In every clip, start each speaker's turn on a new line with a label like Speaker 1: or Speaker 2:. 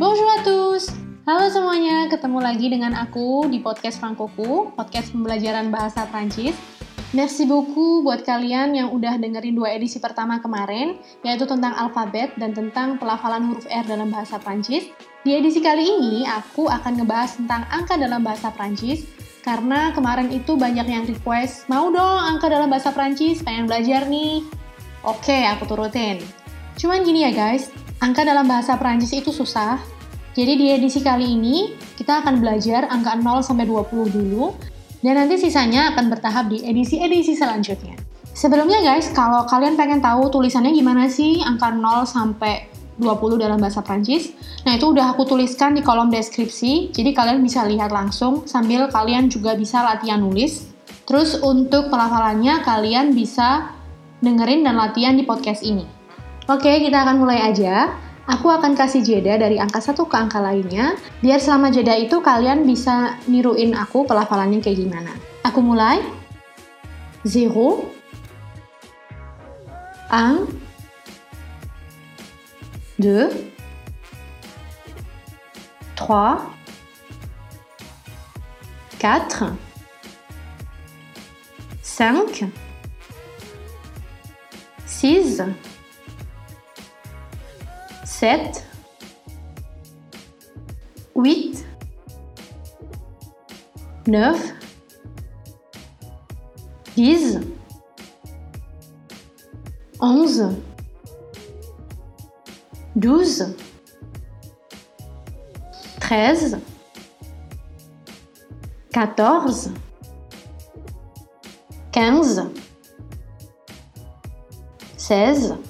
Speaker 1: Bonjour à tous. Halo semuanya, ketemu lagi dengan aku di podcast Frankoku, podcast pembelajaran bahasa Prancis. Merci beaucoup buat kalian yang udah dengerin dua edisi pertama kemarin, yaitu tentang alfabet dan tentang pelafalan huruf R dalam bahasa Prancis. Di edisi kali ini, aku akan ngebahas tentang angka dalam bahasa Prancis, karena kemarin itu banyak yang request, mau dong angka dalam bahasa Prancis, pengen belajar nih. Oke, aku turutin. Cuman gini ya guys, Angka dalam bahasa Perancis itu susah, jadi di edisi kali ini kita akan belajar angka 0 sampai 20 dulu dan nanti sisanya akan bertahap di edisi-edisi selanjutnya. Sebelumnya guys, kalau kalian pengen tahu tulisannya gimana sih angka 0 sampai 20 dalam bahasa Prancis. Nah, itu udah aku tuliskan di kolom deskripsi. Jadi kalian bisa lihat langsung sambil kalian juga bisa latihan nulis. Terus untuk pelafalannya kalian bisa dengerin dan latihan di podcast ini. Oke, kita akan mulai aja. Aku akan kasih jeda dari angka satu ke angka lainnya, biar selama jeda itu kalian bisa niruin aku pelafalannya kayak gimana. Aku mulai. 0 1 2 3 4 5 six. 7, 8, 9, 10, 11, 12, 13, 14, 15, 16,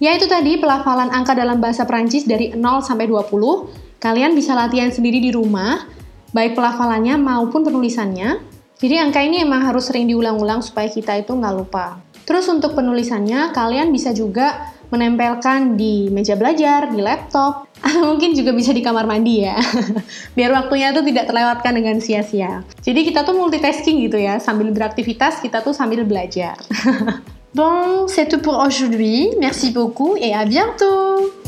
Speaker 1: Yaitu tadi pelafalan angka dalam bahasa Perancis dari 0 sampai 20. Kalian bisa latihan sendiri di rumah, baik pelafalannya maupun penulisannya. Jadi angka ini emang harus sering diulang-ulang supaya kita itu nggak lupa. Terus untuk penulisannya, kalian bisa juga menempelkan di meja belajar, di laptop, atau mungkin juga bisa di kamar mandi ya. Biar waktunya itu tidak terlewatkan dengan sia-sia. Jadi kita tuh multitasking gitu ya, sambil beraktivitas kita tuh sambil belajar. Bon, c'est tout pour aujourd'hui. Merci beaucoup et à bientôt.